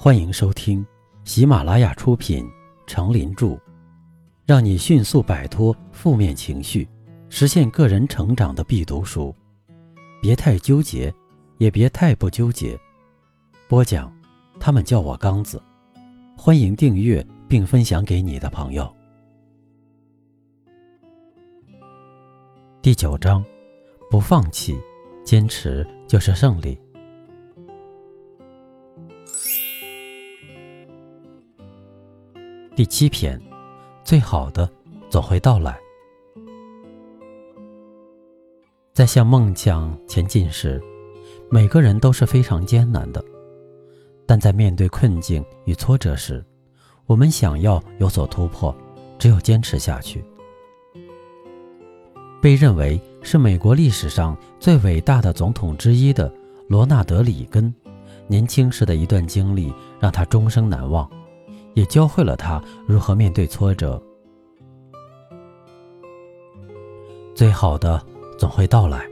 欢迎收听喜马拉雅出品《成林著》，让你迅速摆脱负面情绪，实现个人成长的必读书。别太纠结，也别太不纠结。播讲，他们叫我刚子。欢迎订阅并分享给你的朋友。第九章，不放弃，坚持就是胜利。第七篇，最好的总会到来。在向梦想前进时，每个人都是非常艰难的；但在面对困境与挫折时，我们想要有所突破，只有坚持下去。被认为是美国历史上最伟大的总统之一的罗纳德·里根，年轻时的一段经历让他终生难忘。也教会了他如何面对挫折。最好的总会到来。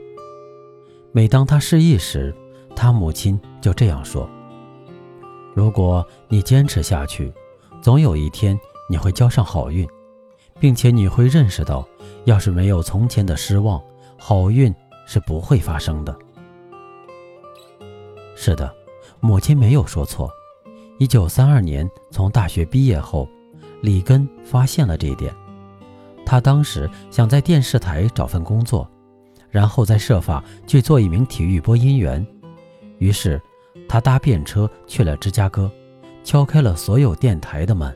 每当他失意时，他母亲就这样说：“如果你坚持下去，总有一天你会交上好运，并且你会认识到，要是没有从前的失望，好运是不会发生的。”是的，母亲没有说错。一九三二年从大学毕业后，里根发现了这一点。他当时想在电视台找份工作，然后再设法去做一名体育播音员。于是，他搭便车去了芝加哥，敲开了所有电台的门，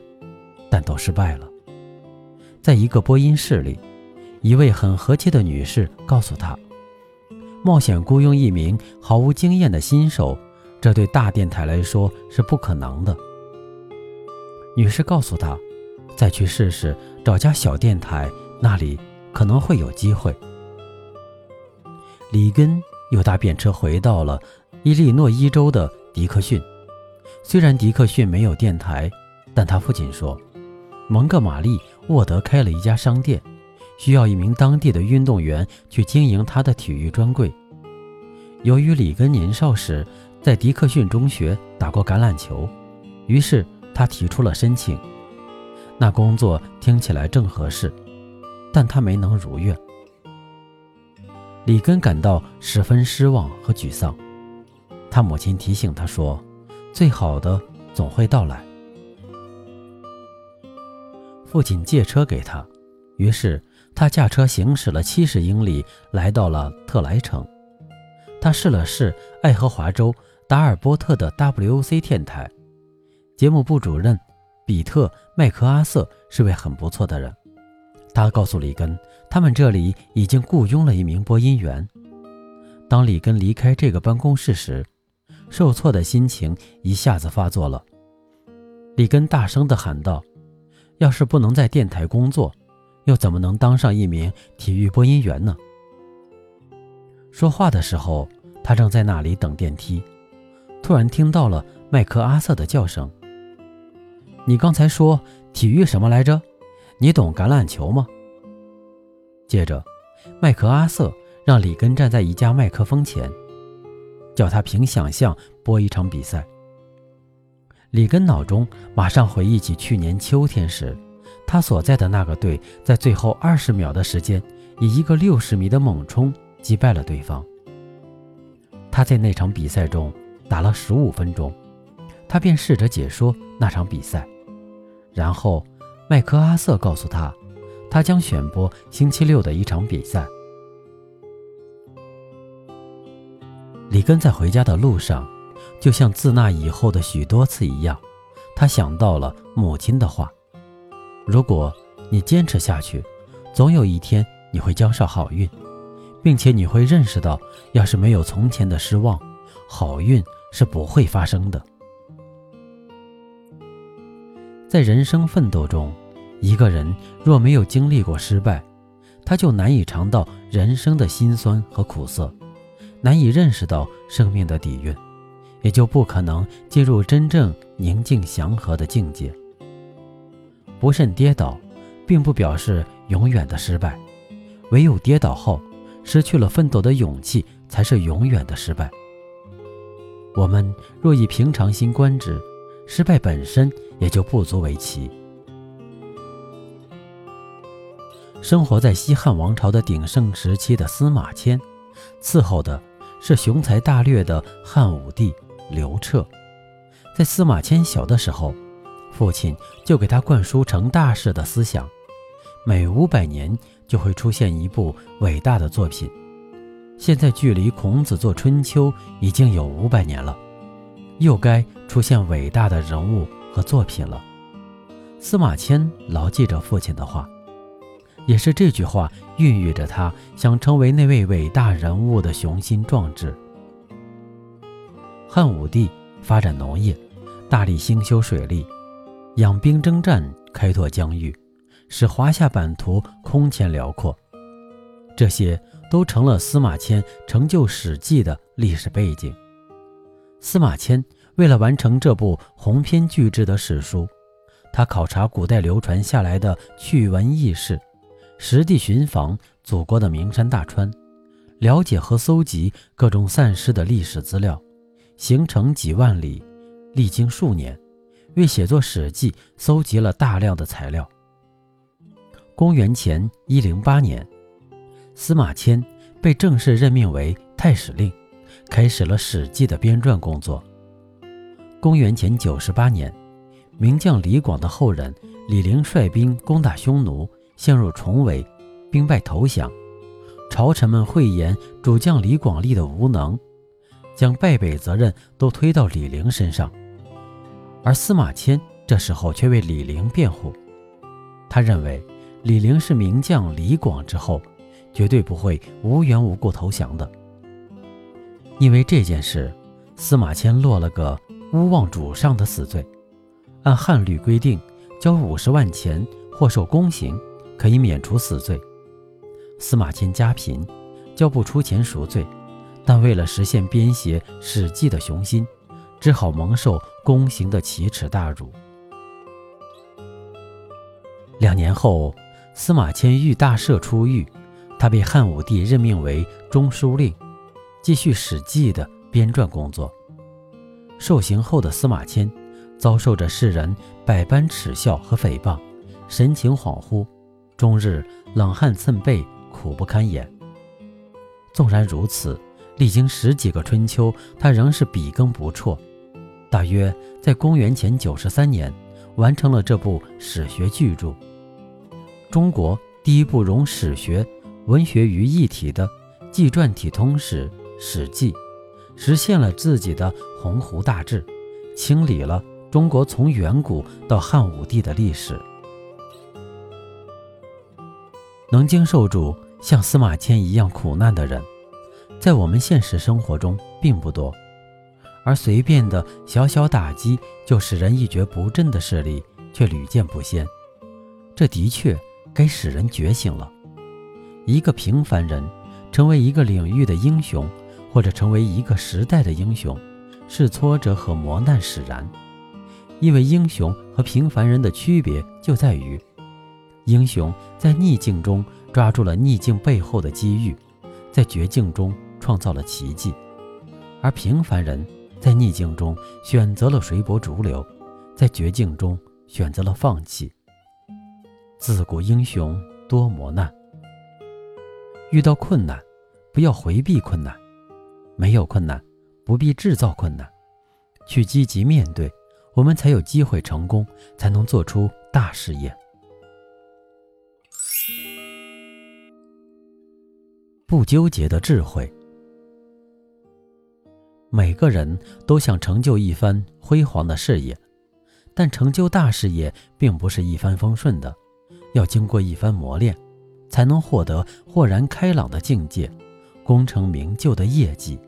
但都失败了。在一个播音室里，一位很和气的女士告诉他：“冒险雇佣一名毫无经验的新手。”这对大电台来说是不可能的。女士告诉他：“再去试试，找家小电台，那里可能会有机会。”里根又搭便车回到了伊利诺伊州的迪克逊。虽然迪克逊没有电台，但他父亲说，蒙哥马利沃德开了一家商店，需要一名当地的运动员去经营他的体育专柜。由于里根年少时，在迪克逊中学打过橄榄球，于是他提出了申请。那工作听起来正合适，但他没能如愿。里根感到十分失望和沮丧。他母亲提醒他说：“最好的总会到来。”父亲借车给他，于是他驾车行驶了七十英里，来到了特莱城。他试了试爱荷华州。达尔波特的 WOC 电台节目部主任比特·麦克阿瑟是位很不错的人。他告诉里根，他们这里已经雇佣了一名播音员。当里根离开这个办公室时，受挫的心情一下子发作了。里根大声地喊道：“要是不能在电台工作，又怎么能当上一名体育播音员呢？”说话的时候，他正在那里等电梯。突然听到了麦克阿瑟的叫声。你刚才说体育什么来着？你懂橄榄球吗？接着，麦克阿瑟让里根站在一架麦克风前，叫他凭想象播一场比赛。里根脑中马上回忆起去年秋天时，他所在的那个队在最后二十秒的时间，以一个六十米的猛冲击败了对方。他在那场比赛中。打了十五分钟，他便试着解说那场比赛。然后，麦克阿瑟告诉他，他将选播星期六的一场比赛。里根在回家的路上，就像自那以后的许多次一样，他想到了母亲的话：“如果你坚持下去，总有一天你会交上好运，并且你会认识到，要是没有从前的失望，好运。”是不会发生的。在人生奋斗中，一个人若没有经历过失败，他就难以尝到人生的辛酸和苦涩，难以认识到生命的底蕴，也就不可能进入真正宁静祥和的境界。不慎跌倒，并不表示永远的失败，唯有跌倒后失去了奋斗的勇气，才是永远的失败。我们若以平常心观之，失败本身也就不足为奇。生活在西汉王朝的鼎盛时期的司马迁，伺候的是雄才大略的汉武帝刘彻。在司马迁小的时候，父亲就给他灌输成大事的思想，每五百年就会出现一部伟大的作品。现在距离孔子做《春秋》已经有五百年了，又该出现伟大的人物和作品了。司马迁牢记着父亲的话。也是这句话孕育着他想成为那位伟大人物的雄心壮志。汉武帝发展农业，大力兴修水利，养兵征战，开拓疆域，使华夏版图空前辽阔。这些都成了司马迁成就《史记》的历史背景。司马迁为了完成这部鸿篇巨制的史书，他考察古代流传下来的趣闻轶事。实地寻访祖国的名山大川，了解和搜集各种散失的历史资料，行程几万里，历经数年，为写作《史记》搜集了大量的材料。公元前一零八年，司马迁被正式任命为太史令，开始了《史记》的编撰工作。公元前九十八年，名将李广的后人李陵率兵攻打匈奴。陷入重围，兵败投降。朝臣们讳言主将李广利的无能，将败北责任都推到李陵身上。而司马迁这时候却为李陵辩护，他认为李陵是名将李广之后，绝对不会无缘无故投降的。因为这件事，司马迁落了个诬妄主上的死罪。按汉律规定，交五十万钱或受宫刑。可以免除死罪。司马迁家贫，交不出钱赎罪，但为了实现编写《史记》的雄心，只好蒙受宫刑的奇耻大辱。两年后，司马迁遇大赦出狱，他被汉武帝任命为中书令，继续《史记》的编撰工作。受刑后的司马迁，遭受着世人百般耻笑和诽谤，神情恍惚。终日冷汗涔背，苦不堪言。纵然如此，历经十几个春秋，他仍是笔耕不辍。大约在公元前九十三年，完成了这部史学巨著，中国第一部融史学、文学于一体的纪传体通史《史记》，实现了自己的鸿鹄大志，清理了中国从远古到汉武帝的历史。能经受住像司马迁一样苦难的人，在我们现实生活中并不多，而随便的小小打击就使人一蹶不振的事例却屡见不鲜。这的确该使人觉醒了。一个平凡人成为一个领域的英雄，或者成为一个时代的英雄，是挫折和磨难使然。因为英雄和平凡人的区别就在于。英雄在逆境中抓住了逆境背后的机遇，在绝境中创造了奇迹；而平凡人在逆境中选择了随波逐流，在绝境中选择了放弃。自古英雄多磨难，遇到困难不要回避困难，没有困难不必制造困难，去积极面对，我们才有机会成功，才能做出大事业。不纠结的智慧。每个人都想成就一番辉煌的事业，但成就大事业并不是一帆风顺的，要经过一番磨练，才能获得豁然开朗的境界，功成名就的业绩。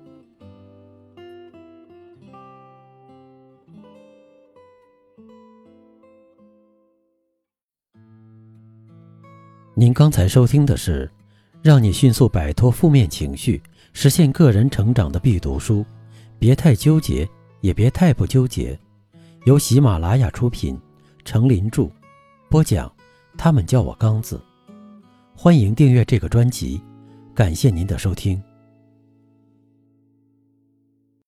您刚才收听的是。让你迅速摆脱负面情绪，实现个人成长的必读书。别太纠结，也别太不纠结。由喜马拉雅出品，程林著，播讲。他们叫我刚子。欢迎订阅这个专辑，感谢您的收听。